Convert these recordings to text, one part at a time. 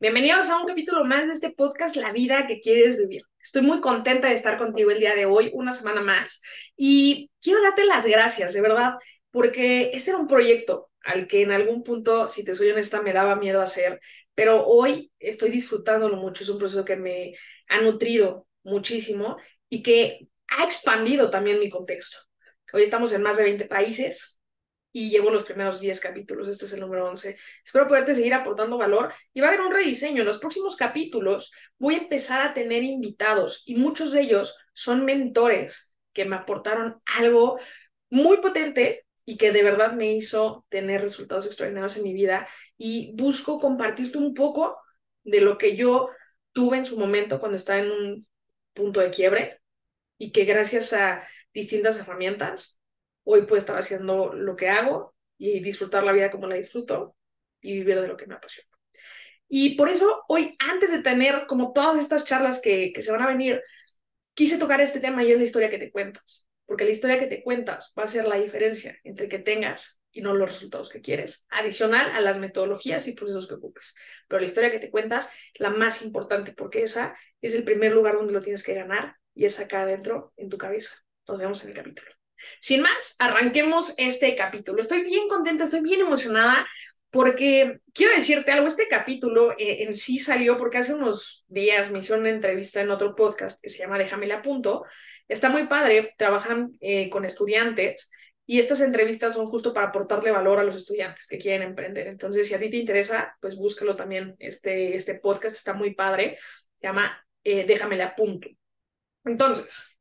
Bienvenidos a un capítulo más de este podcast La vida que quieres vivir. Estoy muy contenta de estar contigo el día de hoy, una semana más, y quiero darte las gracias, de verdad, porque este era un proyecto al que en algún punto, si te soy honesta, me daba miedo hacer, pero hoy estoy disfrutándolo mucho. Es un proceso que me ha nutrido muchísimo y que ha expandido también mi contexto. Hoy estamos en más de 20 países, y llevo los primeros 10 capítulos, este es el número 11. Espero poderte seguir aportando valor y va a haber un rediseño. En los próximos capítulos voy a empezar a tener invitados y muchos de ellos son mentores que me aportaron algo muy potente y que de verdad me hizo tener resultados extraordinarios en mi vida y busco compartirte un poco de lo que yo tuve en su momento cuando estaba en un punto de quiebre y que gracias a distintas herramientas hoy puedo estar haciendo lo que hago y disfrutar la vida como la disfruto y vivir de lo que me apasiona. Y por eso hoy, antes de tener como todas estas charlas que, que se van a venir, quise tocar este tema y es la historia que te cuentas, porque la historia que te cuentas va a ser la diferencia entre que tengas y no los resultados que quieres, adicional a las metodologías y procesos que ocupes. Pero la historia que te cuentas, la más importante, porque esa es el primer lugar donde lo tienes que ganar y es acá adentro, en tu cabeza. Nos vemos en el capítulo. Sin más, arranquemos este capítulo. Estoy bien contenta, estoy bien emocionada porque quiero decirte algo, este capítulo eh, en sí salió porque hace unos días me hicieron una entrevista en otro podcast que se llama Déjame a punto. Está muy padre, trabajan eh, con estudiantes y estas entrevistas son justo para aportarle valor a los estudiantes que quieren emprender. Entonces, si a ti te interesa, pues búscalo también. Este, este podcast está muy padre, se llama eh, Déjame punto. Entonces,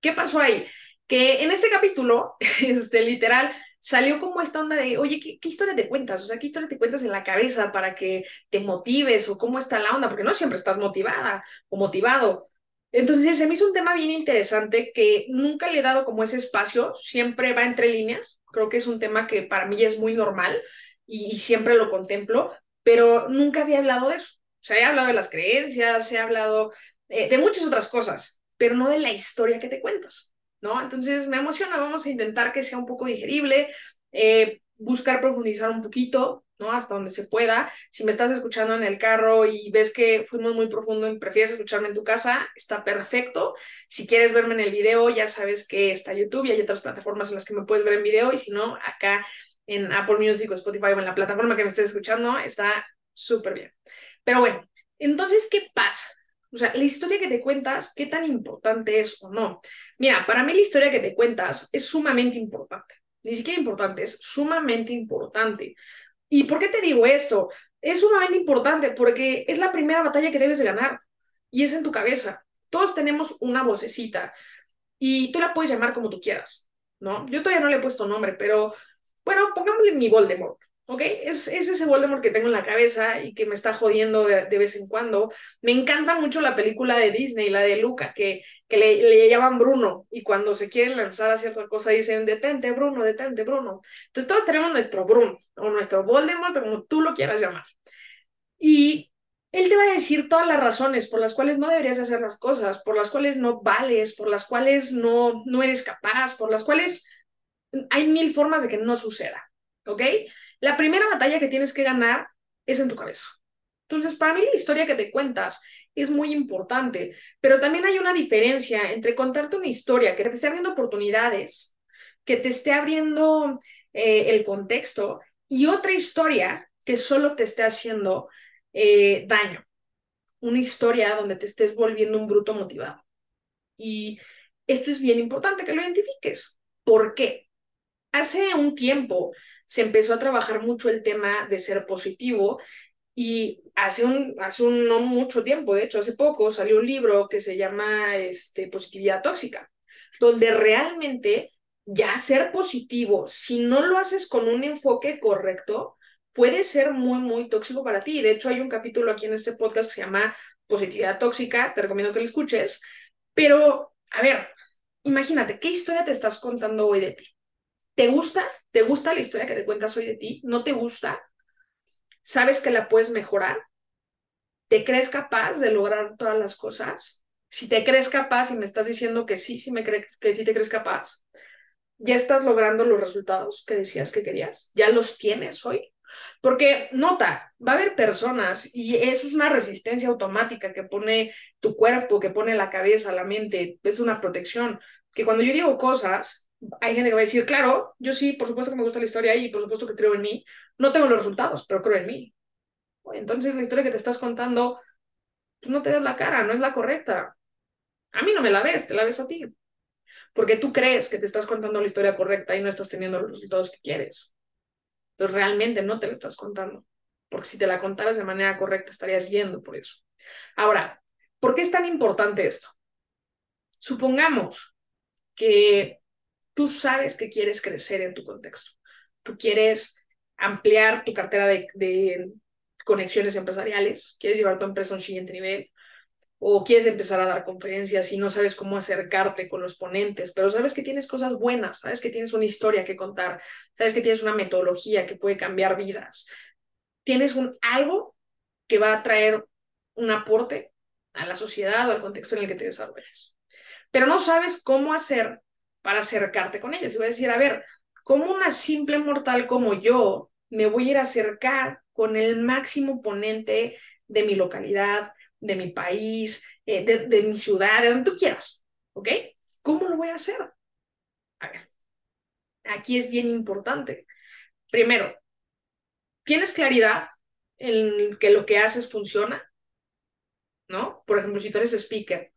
¿qué pasó ahí? Que en este capítulo, este, literal, salió como esta onda de, oye, ¿qué, historia te cuentas? O sea, ¿qué historia te cuentas en la cabeza para que te motives o cómo está la onda? Porque no siempre estás motivada o motivado. Entonces, se me hizo un tema bien interesante que nunca le he dado como ese espacio, siempre va entre líneas. Creo que es un tema que para mí es muy normal y, siempre lo contemplo, pero nunca había hablado de eso. O sea, he hablado de las creencias, he hablado eh, de muchas otras cosas, pero no de la historia que te cuentas. Entonces me emociona, vamos a intentar que sea un poco digerible, eh, buscar profundizar un poquito, ¿no? Hasta donde se pueda. Si me estás escuchando en el carro y ves que fuimos muy profundo y prefieres escucharme en tu casa, está perfecto. Si quieres verme en el video, ya sabes que está YouTube y hay otras plataformas en las que me puedes ver en video y si no, acá en Apple Music o Spotify o en la plataforma que me estés escuchando, está súper bien. Pero bueno, entonces, ¿qué pasa? O sea, la historia que te cuentas, ¿qué tan importante es o no? Mira, para mí la historia que te cuentas es sumamente importante. Ni siquiera importante, es sumamente importante. ¿Y por qué te digo esto? Es sumamente importante porque es la primera batalla que debes de ganar y es en tu cabeza. Todos tenemos una vocecita y tú la puedes llamar como tú quieras, ¿no? Yo todavía no le he puesto nombre, pero bueno, pongámosle mi Voldemort. ¿Ok? Es, es, ese Voldemort que tengo en la cabeza y que me está jodiendo de, vez en cuando. Me encanta mucho la película de Disney, la de Luca, que, que le, le, llaman Bruno y cuando se quieren lanzar a cierta cosa dicen, detente Bruno, detente Bruno. Entonces todos tenemos nuestro Bruno o nuestro Voldemort, como tú lo quieras llamar. Y él te va a decir todas las razones por las cuales no deberías hacer las cosas, por las cuales no vales, por las cuales no, no eres capaz, por las cuales hay mil formas de que no suceda, ¿ok? La primera batalla que tienes que ganar es en tu cabeza. Entonces, para mí la historia que te cuentas es muy importante, pero también hay una diferencia entre contarte una historia que te esté abriendo oportunidades, que te esté abriendo eh, el contexto, y otra historia que solo te esté haciendo eh, daño. Una historia donde te estés volviendo un bruto motivado. Y esto es bien importante que lo identifiques. ¿Por qué? Hace un tiempo se empezó a trabajar mucho el tema de ser positivo y hace un, hace un no mucho tiempo, de hecho hace poco salió un libro que se llama este, Positividad Tóxica, donde realmente ya ser positivo, si no lo haces con un enfoque correcto, puede ser muy, muy tóxico para ti. De hecho, hay un capítulo aquí en este podcast que se llama Positividad Tóxica, te recomiendo que lo escuches, pero, a ver, imagínate, ¿qué historia te estás contando hoy de ti? ¿Te gusta? ¿Te gusta la historia que te cuentas hoy de ti? ¿No te gusta? ¿Sabes que la puedes mejorar? ¿Te crees capaz de lograr todas las cosas? Si te crees capaz y me estás diciendo que sí, sí me crees, que sí te crees capaz, ya estás logrando los resultados que decías que querías, ya los tienes hoy. Porque nota, va a haber personas y eso es una resistencia automática que pone tu cuerpo, que pone la cabeza, la mente, es una protección, que cuando yo digo cosas, hay gente que va a decir, claro, yo sí, por supuesto que me gusta la historia y por supuesto que creo en mí, no tengo los resultados, pero creo en mí. Entonces la historia que te estás contando, tú no te ves la cara, no es la correcta. A mí no me la ves, te la ves a ti. Porque tú crees que te estás contando la historia correcta y no estás teniendo los resultados que quieres. Entonces realmente no te la estás contando. Porque si te la contaras de manera correcta estarías yendo por eso. Ahora, ¿por qué es tan importante esto? Supongamos que tú sabes que quieres crecer en tu contexto. Tú quieres ampliar tu cartera de, conexiones empresariales, quieres llevar tu empresa a un siguiente nivel, o quieres empezar a dar conferencias y no sabes cómo acercarte con los ponentes, pero sabes que tienes cosas buenas, sabes que tienes una historia que contar, sabes que tienes una metodología que puede cambiar vidas, tienes un algo que va a traer un aporte a la sociedad o al contexto en el que te desarrollas. Pero no sabes cómo hacer para acercarte con ellos. Y voy a decir, a ver, ¿cómo una simple mortal como yo me voy a ir a acercar con el máximo ponente de mi localidad, de mi país, eh, de, mi ciudad, de donde tú quieras, ¿ok? ¿Cómo lo voy a hacer? A ver, aquí es bien importante. Primero, ¿tienes claridad en que lo que haces funciona? ¿No? Por ejemplo, si tú eres speaker,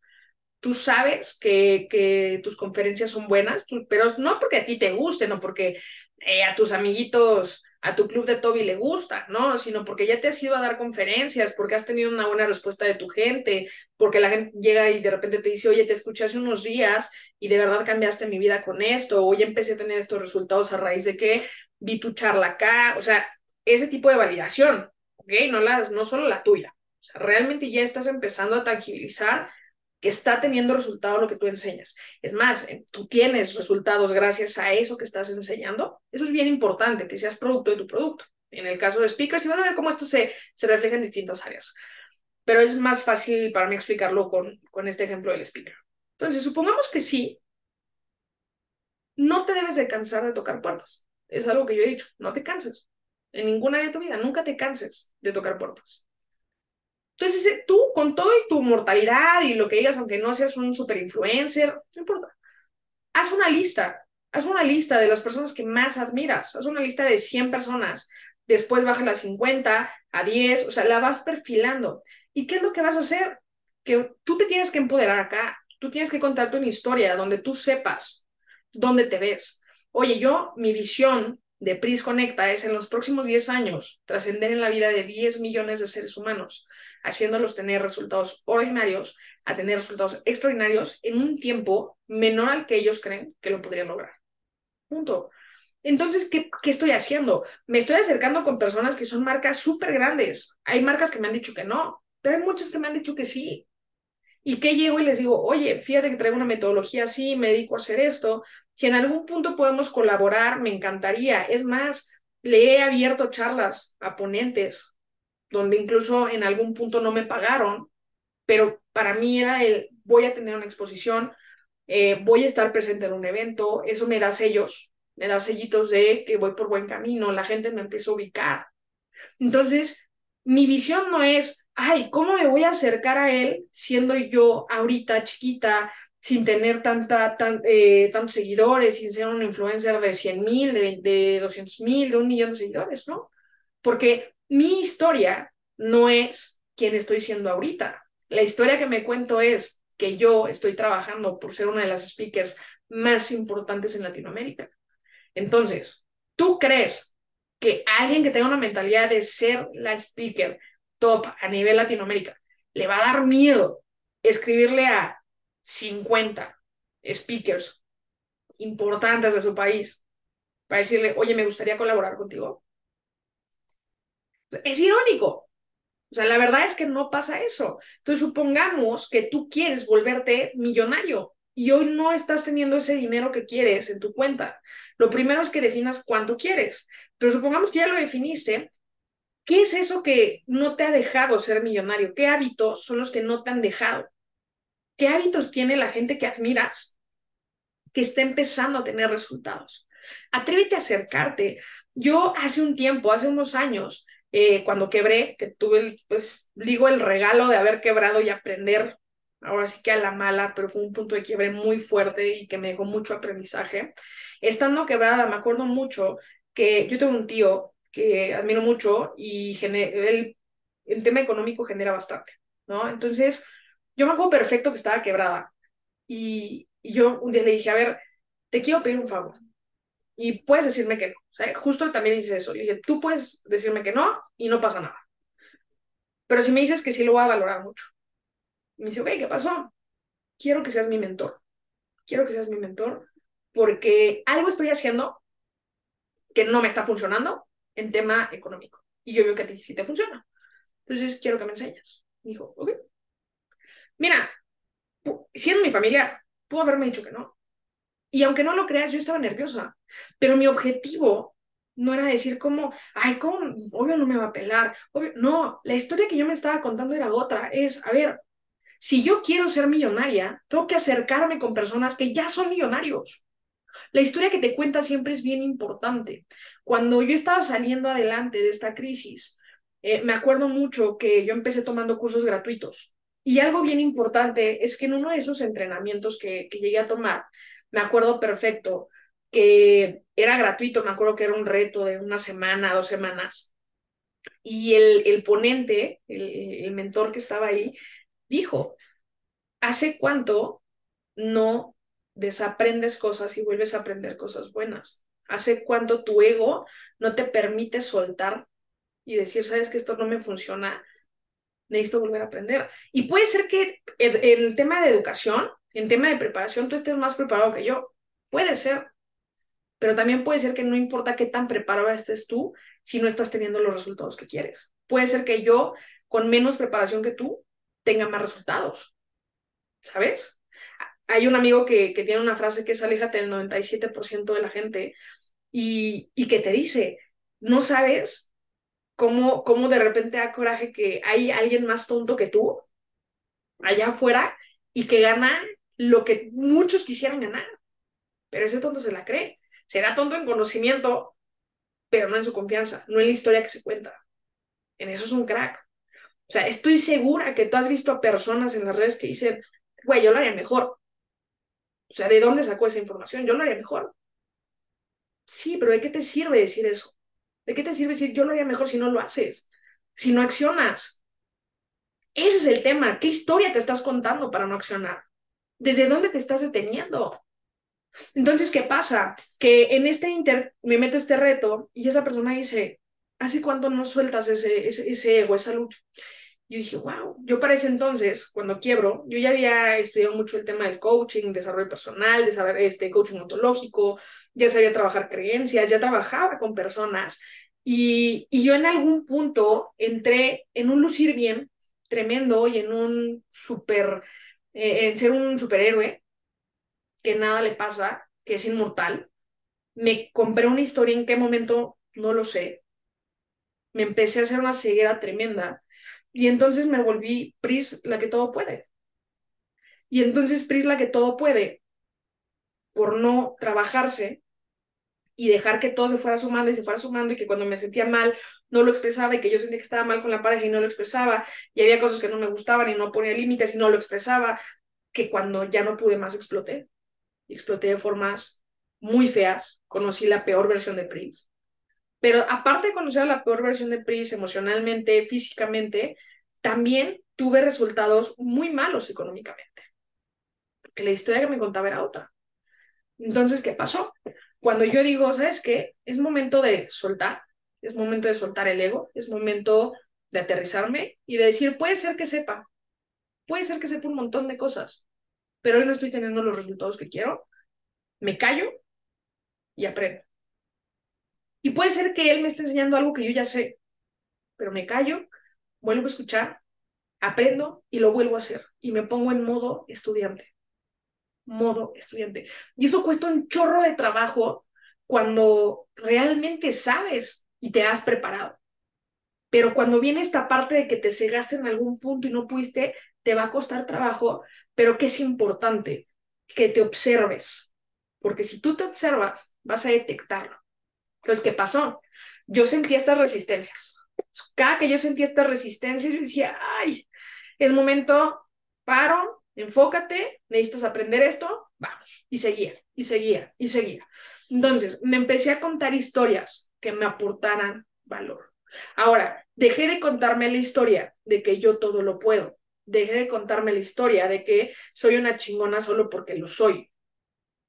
tú sabes que, que tus conferencias son buenas, pero no porque a ti te guste, no porque eh, a tus amiguitos a tu club de Toby le gusta, ¿no? Sino porque ya te has ido a dar conferencias, porque has tenido una buena respuesta de tu gente, porque la gente llega y de repente te dice, oye, te escuché hace unos días y de verdad cambiaste mi vida con esto, o empecé a tener estos resultados a raíz de que vi tu charla acá, o sea, ese tipo de validación, ¿ok? No, la, no solo la tuya. O realmente ya estás empezando a tangibilizar que está teniendo resultado lo que tú enseñas. Es más, eh, tú tienes resultados gracias a eso que estás enseñando. Eso es bien importante, que seas producto de tu producto. En el caso de speakers, y vas a ver cómo esto se, se refleja en distintas áreas. Pero es más fácil para mí explicarlo con, con este ejemplo del speaker. Entonces, supongamos que sí, no te debes de cansar de tocar puertas. Es algo que yo he dicho, no te canses. En ningún área de tu vida, nunca te canses de tocar puertas. Entonces, tú, con todo y tu mortalidad y lo que digas, aunque no seas un super influencer, no importa. Haz una lista, haz una lista de las personas que más admiras, haz una lista de 100 personas, después baja a 50, a 10, o sea, la vas perfilando. ¿Y qué es lo que vas a hacer? Que tú te tienes que empoderar acá, tú tienes que contarte una historia donde tú sepas dónde te ves. Oye, yo, mi visión de PRIS Conecta es en los próximos 10 años trascender en la vida de 10 millones de seres humanos haciéndolos tener resultados ordinarios a tener resultados extraordinarios en un tiempo menor al que ellos creen que lo podrían lograr. Punto. Entonces, ¿qué, ¿qué, estoy haciendo? Me estoy acercando con personas que son marcas súper grandes. Hay marcas que me han dicho que no, pero hay muchas que me han dicho que sí. ¿Y qué llego y les digo, oye, fíjate que traigo una metodología así, me dedico a hacer esto. Si en algún punto podemos colaborar, me encantaría. Es más, le he abierto charlas a ponentes donde incluso en algún punto no me pagaron, pero para mí era el voy a tener una exposición, eh, voy a estar presente en un evento, eso me da sellos, me da sellitos de que voy por buen camino, la gente me empieza a ubicar. Entonces, mi visión no es, ay, ¿cómo me voy a acercar a él siendo yo ahorita chiquita, sin tener tanta, tan, eh, tantos seguidores, sin ser un influencer de 100 mil, de, de 200 mil, de un millón de seguidores, ¿no? Porque mi historia no es quien estoy siendo ahorita. La historia que me cuento es que yo estoy trabajando por ser una de las speakers más importantes en Latinoamérica. Entonces, ¿tú crees que alguien que tenga una mentalidad de ser la speaker top a nivel Latinoamérica le va a dar miedo escribirle a 50 speakers importantes de su país para decirle, oye, me gustaría colaborar contigo? Es irónico. O sea, la verdad es que no pasa eso. Entonces, supongamos que tú quieres volverte millonario y hoy no estás teniendo ese dinero que quieres en tu cuenta. Lo primero es que definas cuánto quieres, pero supongamos que ya lo definiste. ¿Qué es eso que no te ha dejado ser millonario? ¿Qué hábitos son los que no te han dejado? ¿Qué hábitos tiene la gente que admiras que está empezando a tener resultados? Atrévete a acercarte yo hace un tiempo, hace unos años, eh, cuando quebré, que tuve, el, pues, digo, el regalo de haber quebrado y aprender, ahora sí que a la mala, pero fue un punto de quiebre muy fuerte y que me dejó mucho aprendizaje. Estando quebrada, me acuerdo mucho que yo tengo un tío que admiro mucho y él en tema económico genera bastante, ¿no? Entonces, yo me acuerdo perfecto que estaba quebrada y, y yo un día le dije, a ver, te quiero pedir un favor y puedes decirme que no. justo también dice eso. Le dije, tú puedes decirme que no y no pasa nada. Pero si me dices que sí, lo voy a valorar mucho. Y me dice, ok, ¿qué pasó? Quiero que seas mi mentor. Quiero que seas mi mentor porque algo estoy haciendo que no me está funcionando en tema económico. Y yo veo que a ti sí te funciona. Entonces quiero que me enseñes. dijo, ok. Mira, siendo mi familia, pudo haberme dicho que no. Y aunque no lo creas, yo estaba nerviosa. Pero mi objetivo no era decir como, ay, ¿cómo? Obvio no me va a pelar. Obvio. No, la historia que yo me estaba contando era otra. Es, a ver, si yo quiero ser millonaria, tengo que acercarme con personas que ya son millonarios. La historia que te cuenta siempre es bien importante. Cuando yo estaba saliendo adelante de esta crisis, eh, me acuerdo mucho que yo empecé tomando cursos gratuitos. Y algo bien importante es que en uno de esos entrenamientos que, que llegué a tomar, me acuerdo perfecto que era gratuito, me acuerdo que era un reto de una semana, dos semanas. Y el, el ponente, el, mentor que estaba ahí, dijo, ¿hace cuánto no desaprendes cosas y vuelves a aprender cosas buenas? ¿Hace cuánto tu ego no te permite soltar y decir, sabes que esto no me funciona, necesito volver a aprender? Y puede ser que en, en tema de educación, en tema de preparación, tú estés más preparado que yo. Puede ser, pero también puede ser que no importa qué tan preparado estés tú si no estás teniendo los resultados que quieres. Puede ser que yo, con menos preparación que tú, tenga más resultados. ¿Sabes? Hay un amigo que, que tiene una frase que es aléjate del 97% de la gente y, y que te dice, no sabes cómo, cómo de repente da coraje que hay alguien más tonto que tú allá afuera y que gana lo que muchos quisieran ganar. Pero ese tonto se la cree. Será tonto en conocimiento, pero no en su confianza, no en la historia que se cuenta. En eso es un crack. O sea, estoy segura que tú has visto a personas en las redes que dicen, güey, yo lo haría mejor. O sea, ¿de dónde sacó esa información? Yo lo haría mejor. Sí, pero ¿de qué te sirve decir eso? ¿De qué te sirve decir yo lo haría mejor si no lo haces? Si no accionas. Ese es el tema. ¿Qué historia te estás contando para no accionar? ¿Desde dónde te estás deteniendo? Entonces, ¿qué pasa? Que en este inter me meto este reto y esa persona dice, ¿hace cuánto no sueltas ese, ese, ego, esa lucha? Yo dije, wow, yo para ese entonces, cuando quiebro, yo ya había estudiado mucho el tema del coaching, desarrollo personal, desarrollo, este, coaching ontológico, ya sabía trabajar creencias, ya trabajaba con personas y, y yo en algún punto entré en un lucir bien tremendo y en un super, eh, en ser un superhéroe que nada le pasa, que es inmortal. Me compré una historia en qué momento, no lo sé. Me empecé a hacer una ceguera tremenda y entonces me volví Pris la que todo puede. Y entonces Pris la que todo puede, por no trabajarse y dejar que todo se fuera sumando y se fuera sumando y que cuando me sentía mal no lo expresaba y que yo sentía que estaba mal con la pareja y no lo expresaba y había cosas que no me gustaban y no ponía límites y no lo expresaba, que cuando ya no pude más exploté y exploté de formas muy feas. Conocí la peor versión de Pris. Pero aparte de conocer la peor versión de Pris emocionalmente, físicamente, también tuve resultados muy malos económicamente. Porque la historia que me contaba era otra. Entonces, ¿qué pasó? Cuando yo digo, ¿sabes qué? Es momento de soltar, es momento de soltar el ego, es momento de aterrizarme y de decir, puede ser que sepa, puede ser que sepa un montón de cosas, pero hoy no estoy teniendo los resultados que quiero, me callo y aprendo. Y puede ser que él me esté enseñando algo que yo ya sé, pero me callo, vuelvo a escuchar, aprendo y lo vuelvo a hacer. Y me pongo en modo estudiante. Modo estudiante. Y eso cuesta un chorro de trabajo cuando realmente sabes y te has preparado. Pero cuando viene esta parte de que te cegaste en algún punto y no pudiste, te va a costar trabajo pero que es importante que te observes, porque si tú te observas, vas a detectarlo. Entonces, ¿qué pasó? Yo sentía estas resistencias. Cada que yo sentía estas resistencias, yo decía, ay, es momento, paro, enfócate, necesitas aprender esto, vamos. Y seguía, y seguía, y seguía. Entonces, me empecé a contar historias que me aportaran valor. Ahora, dejé de contarme la historia de que yo todo lo puedo. Dejé de contarme la historia de que soy una chingona solo porque lo soy.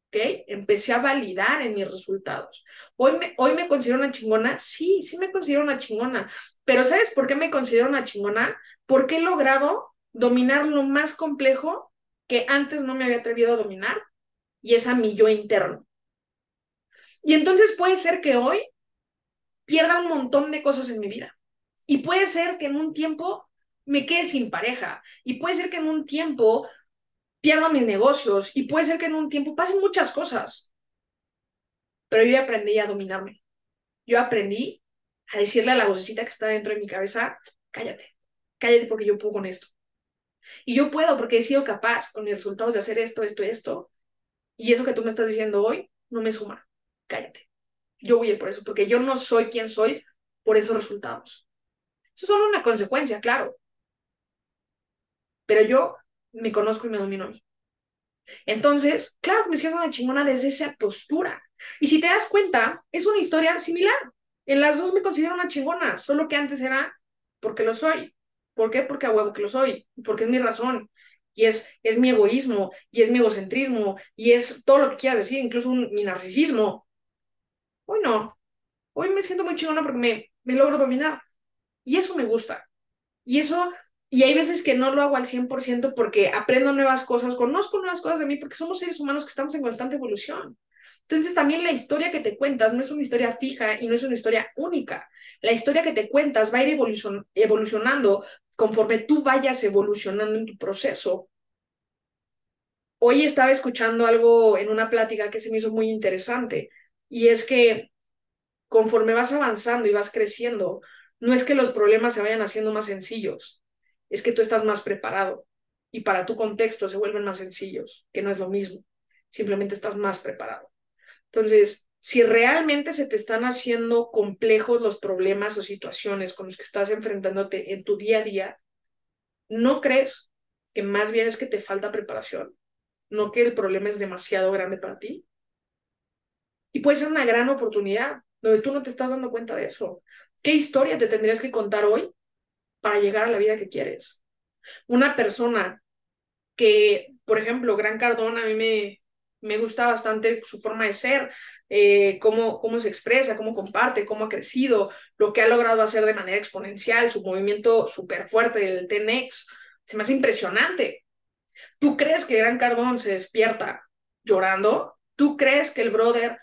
¿Ok? Empecé a validar en mis resultados. Hoy me, hoy me considero una chingona. Sí, sí me considero una chingona. Pero ¿sabes por qué me considero una chingona? Porque he logrado dominar lo más complejo que antes no me había atrevido a dominar y es a mi yo interno. Y entonces puede ser que hoy pierda un montón de cosas en mi vida. Y puede ser que en un tiempo me quede sin pareja. Y puede ser que en un tiempo pierda mis negocios. Y puede ser que en un tiempo pasen muchas cosas. Pero yo aprendí a dominarme. Yo aprendí a decirle a la vocecita que está dentro de mi cabeza, cállate, cállate porque yo puedo con esto. Y yo puedo porque he sido capaz con mis resultados de hacer esto, esto esto. Y eso que tú me estás diciendo hoy no me suma. Cállate. Yo voy por eso, porque yo no soy quien soy por esos resultados. Eso es solo una consecuencia, claro. Pero yo me conozco y me domino a mí. Entonces, claro que me siento una chingona desde esa postura. Y si te das cuenta, es una historia similar. En las dos me considero una chingona, solo que antes era porque lo soy. ¿Por qué? Porque a huevo que lo soy, porque es mi razón, y es, es mi egoísmo, y es mi egocentrismo, y es todo lo que quieras decir, incluso mi narcisismo. Hoy no, hoy me siento muy chingona porque me, me logro dominar, y eso me gusta. Y eso, y hay veces que no lo hago al 100% porque aprendo nuevas cosas, conozco nuevas cosas de mí, porque somos seres humanos que estamos en constante evolución. Entonces también la historia que te cuentas no es una historia fija y no es una historia única. La historia que te cuentas va a ir evolucionando conforme tú vayas evolucionando en tu proceso. Hoy estaba escuchando algo en una plática que se me hizo muy interesante y es que conforme vas avanzando y vas creciendo, no es que los problemas se vayan haciendo más sencillos, es que tú estás más preparado y para tu contexto se vuelven más sencillos, que no es lo mismo, simplemente estás más preparado. Entonces, si realmente se te están haciendo complejos los problemas o situaciones con los que estás enfrentándote en tu día a día, ¿no crees que más bien es que te falta preparación? ¿No que el problema es demasiado grande para ti? Y puede ser una gran oportunidad donde tú no te estás dando cuenta de eso. ¿Qué historia te tendrías que contar hoy para llegar a la vida que quieres? Una persona que, por ejemplo, Gran Cardón a mí me, me gusta bastante su forma de ser, eh, cómo, cómo se expresa, cómo comparte, cómo ha crecido, lo que ha logrado hacer de manera exponencial, su movimiento súper fuerte del TENEX, se me impresionante. ¿Tú crees que Gran Cardón se despierta llorando? ¿Tú crees que el brother...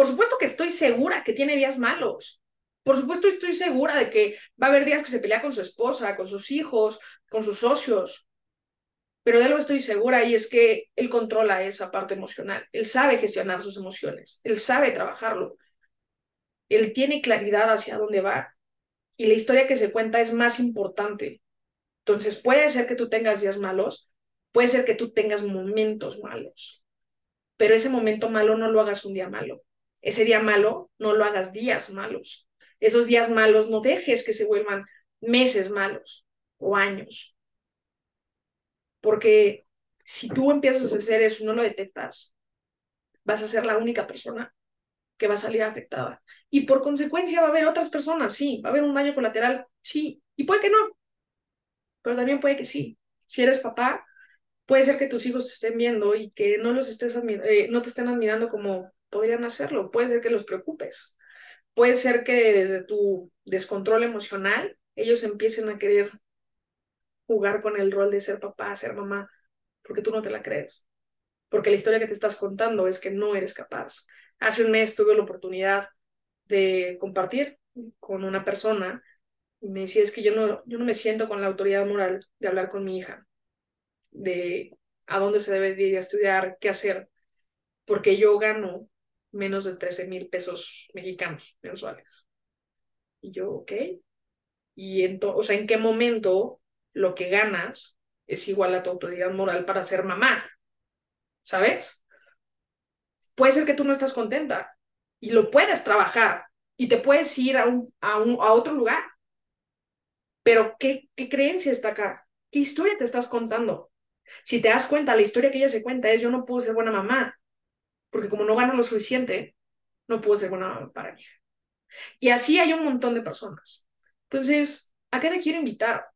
Por supuesto que estoy segura que tiene días malos. Por supuesto estoy segura de que va a haber días que se pelea con su esposa, con sus hijos, con sus socios, pero de algo estoy segura y es que él controla esa parte emocional, él sabe gestionar sus emociones, él sabe trabajarlo, él tiene claridad hacia dónde va y la historia que se cuenta es más importante. Entonces puede ser que tú tengas días malos, puede ser que tú tengas momentos malos, pero ese momento malo no lo hagas un día malo, ese día malo no lo hagas días malos, esos días malos no dejes que se vuelvan meses malos o años porque si tú empiezas a hacer eso no lo detectas, vas a ser la única persona que va a salir afectada. Y por consecuencia va a haber otras personas, sí, va a haber un daño colateral, sí, y puede que no, pero también puede que sí. Si eres papá, puede ser que tus hijos te estén viendo y que no los estés eh, no te estén admirando como podrían hacerlo, puede ser que los preocupes. Puede ser que desde tu descontrol emocional ellos empiecen a querer jugar con el rol de ser papá, ser mamá, porque tú no te la crees. Porque la historia que te estás contando es que no eres capaz. Hace un mes tuve la oportunidad de compartir con una persona y me decía, es que yo no, yo no me siento con la autoridad moral de hablar con mi hija, de a dónde se debe ir a estudiar, qué hacer, porque yo gano menos de 13 mil pesos mexicanos mensuales. Y yo, ok. Y entonces, o sea, ¿en qué momento lo que ganas es igual a tu autoridad moral para ser mamá. ¿Sabes? Puede ser que tú no estás contenta, y lo puedes trabajar y te puedes ir a, un, a, un, a otro lugar. Pero ¿qué, ¿qué creencia está acá? ¿Qué historia te estás contando? Si te das cuenta, la historia que ella se cuenta es yo no puedo ser buena mamá, porque como no gano lo suficiente, no puedo ser buena para mí. Y así hay un montón de personas. Entonces, ¿a qué te quiero invitar?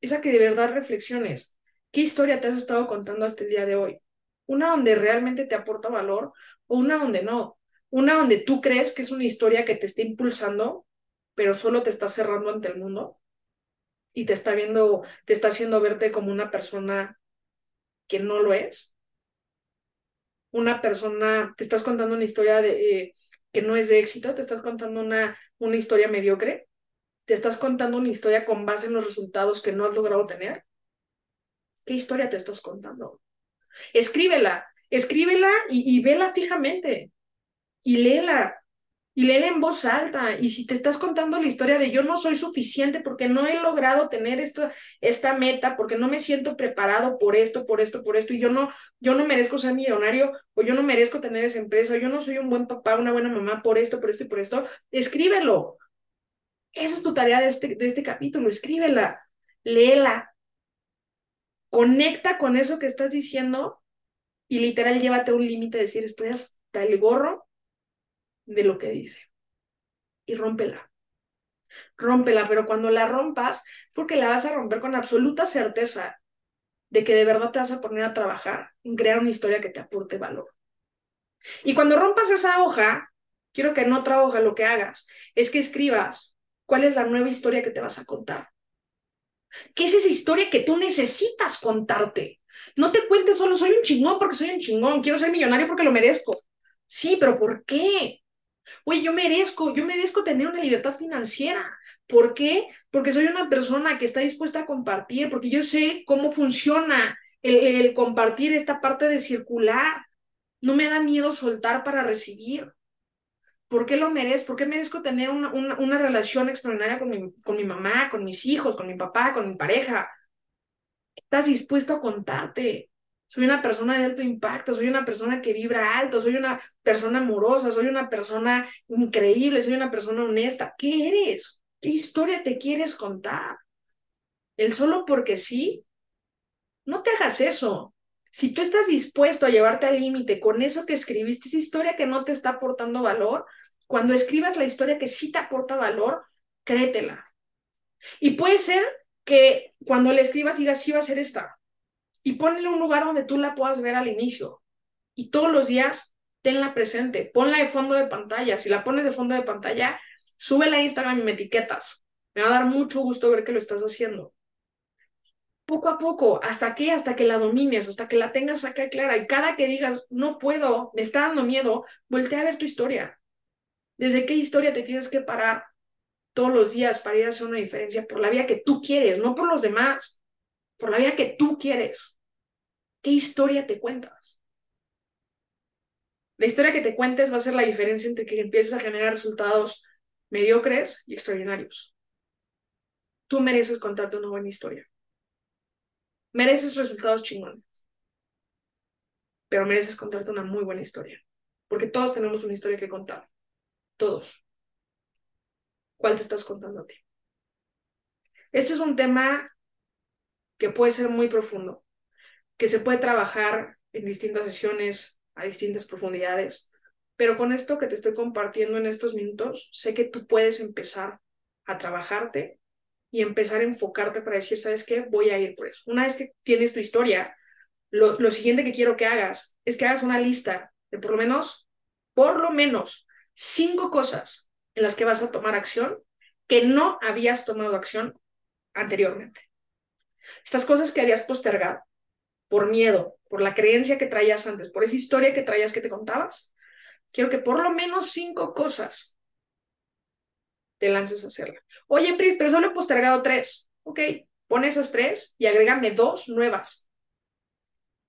Es a que de verdad reflexiones. ¿Qué historia te has estado contando hasta el día de hoy? Una donde realmente te aporta valor o una donde no. Una donde tú crees que es una historia que te está impulsando, pero solo te está cerrando ante el mundo y te está viendo, te está haciendo verte como una persona que no lo es. Una persona, te estás contando una historia de, eh, que no es de éxito, te estás contando una, una historia mediocre, te estás contando una historia con base en los resultados que no has logrado tener. ¿Qué historia te estás contando? Escríbela, escríbela y, y vela fijamente y léela y léela en voz alta. Y si te estás contando la historia de yo no soy suficiente porque no he logrado tener esto, esta meta, porque no me siento preparado por esto, por esto, por esto, y yo no, yo no merezco ser millonario, o yo no merezco tener esa empresa, o yo no soy un buen papá, una buena mamá por esto, por esto y por esto, escríbelo. Esa es tu tarea de este, de este capítulo, escríbela, léela. Conecta con eso que estás diciendo y literal llévate un límite de decir, estoy hasta el gorro de lo que dice. Y rómpela. Rómpela, pero cuando la rompas, porque la vas a romper con absoluta certeza de que de verdad te vas a poner a trabajar en crear una historia que te aporte valor. Y cuando rompas esa hoja, quiero que en otra hoja lo que hagas es que escribas cuál es la nueva historia que te vas a contar. ¿Qué es esa historia que tú necesitas contarte? No te cuentes solo soy un chingón porque soy un chingón, quiero ser millonario porque lo merezco. Sí, pero ¿por qué? Oye, yo merezco, yo merezco tener una libertad financiera. ¿Por qué? Porque soy una persona que está dispuesta a compartir, porque yo sé cómo funciona el, compartir esta parte de circular. No me da miedo soltar para recibir. ¿Por qué lo merezco? ¿Por qué merezco tener una, una, una relación extraordinaria con mi, con mi mamá, con mis hijos, con mi papá, con mi pareja? Estás dispuesto a contarte soy una persona de alto impacto, soy una persona que vibra alto, soy una persona amorosa, soy una persona increíble, soy una persona honesta. ¿Qué eres? ¿Qué historia te quieres contar? El solo porque sí. No te hagas eso. Si tú estás dispuesto a llevarte al límite con eso que escribiste, esa historia que no te está aportando valor, cuando escribas la historia que sí te aporta valor, créetela. Y puede ser que cuando le escribas digas, sí va a ser esta, y ponle un lugar donde tú la puedas ver al inicio. Y todos los días tenla presente, ponla de fondo de pantalla. Si la pones de fondo de pantalla, súbela a Instagram y me etiquetas. Me va a dar mucho gusto ver que lo estás haciendo. Poco a poco, ¿hasta qué? Hasta que la domines, hasta que la tengas acá clara. Y cada que digas, no puedo, me está dando miedo, voltea a ver tu historia. ¿Desde qué historia te tienes que parar todos los días para ir a hacer una diferencia por la vida que tú quieres, no por los demás, por la vida que tú quieres? ¿Qué historia te cuentas? La historia que te cuentes va a ser la diferencia entre que empieces a generar resultados mediocres y extraordinarios. Tú mereces contarte una buena historia. Mereces resultados chingones. Pero mereces contarte una muy buena historia. Porque todos tenemos una historia que contar. Todos. ¿Cuál te estás contando a ti? Este es un tema que puede ser muy profundo que se puede trabajar en distintas sesiones, a distintas profundidades, pero con esto que te estoy compartiendo en estos minutos, sé que tú puedes empezar a trabajarte y empezar a enfocarte para decir, ¿sabes qué? Voy a ir por eso. Una vez que tienes tu historia, lo, lo siguiente que quiero que hagas es que hagas una lista de por lo menos, por lo menos, cinco cosas en las que vas a tomar acción que no habías tomado acción anteriormente. Estas cosas que habías postergado por miedo, por la creencia que traías antes, por esa historia que traías que te contabas, quiero que por lo menos cinco cosas te lances a hacerla. Oye, Pris, pero solo he postergado tres. Ok, pon esas tres y agrégame dos nuevas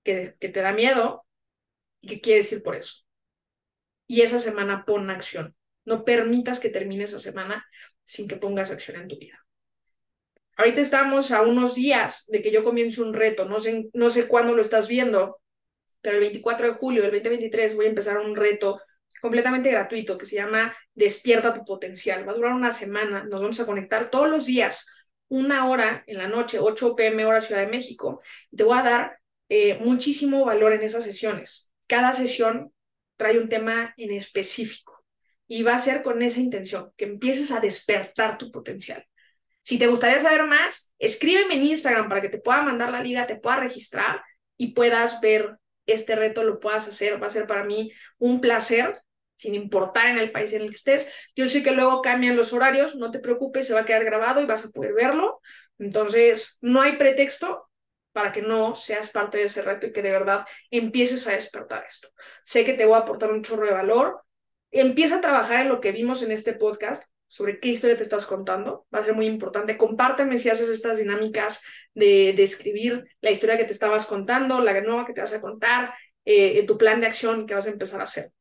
que, que te da miedo y que quieres ir por eso. Y esa semana pon acción. No permitas que termine esa semana sin que pongas acción en tu vida. Ahorita estamos a unos días de que yo comience un reto, no sé, no sé cuándo lo estás viendo, pero el 24 de julio del 2023 voy a empezar un reto completamente gratuito que se llama Despierta tu potencial. Va a durar una semana. Nos vamos a conectar todos los días, una hora en la noche, 8 pm hora Ciudad de México. Y te voy a dar eh, muchísimo valor en esas sesiones. Cada sesión trae un tema en específico y va a ser con esa intención, que empieces a despertar tu potencial. Si te gustaría saber más, escríbeme en Instagram para que te pueda mandar la liga, te pueda registrar y puedas ver este reto, lo puedas hacer. Va a ser para mí un placer, sin importar en el país en el que estés. Yo sé que luego cambian los horarios, no te preocupes, se va a quedar grabado y vas a poder verlo. Entonces, no hay pretexto para que no seas parte de ese reto y que de verdad empieces a despertar esto. Sé que te voy a aportar un chorro de valor. Empieza a trabajar en lo que vimos en este podcast sobre qué historia te estás contando. Va a ser muy importante. Compárteme si haces estas dinámicas de, de escribir la historia que te estabas contando, la nueva que te vas a contar, eh, tu plan de acción que vas a empezar a hacer.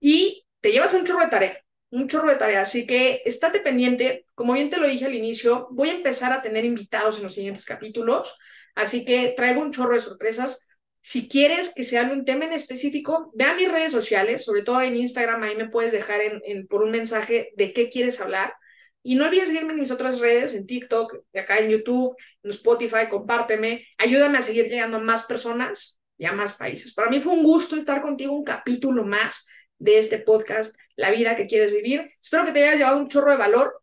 Y te llevas un chorro de tarea, un chorro de tarea. Así que estate pendiente. Como bien te lo dije al inicio, voy a empezar a tener invitados en los siguientes capítulos. Así que traigo un chorro de sorpresas. Si quieres que se hable un tema en específico, ve a mis redes sociales, sobre todo en Instagram, ahí me puedes dejar en, por un mensaje de qué quieres hablar. Y no olvides seguirme en mis otras redes, en TikTok, acá en YouTube, en Spotify, compárteme. Ayúdame a seguir llegando a más personas y a más países. Para mí fue un gusto estar contigo un capítulo más de este podcast, La vida que quieres vivir. Espero que te haya llevado un chorro de valor.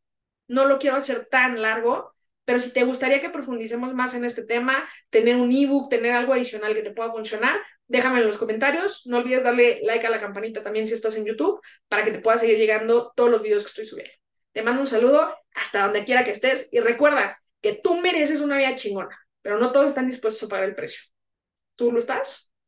No lo quiero hacer tan largo, pero si te gustaría que profundicemos más en este tema, tener un ebook, tener algo adicional que te pueda funcionar, déjame en los comentarios. No olvides darle like a la campanita también si estás en YouTube para que te pueda seguir llegando todos los videos que estoy subiendo. Te mando un saludo hasta donde quiera que estés y recuerda que tú mereces una vida chingona, pero no todos están dispuestos a pagar el precio. ¿Tú lo estás?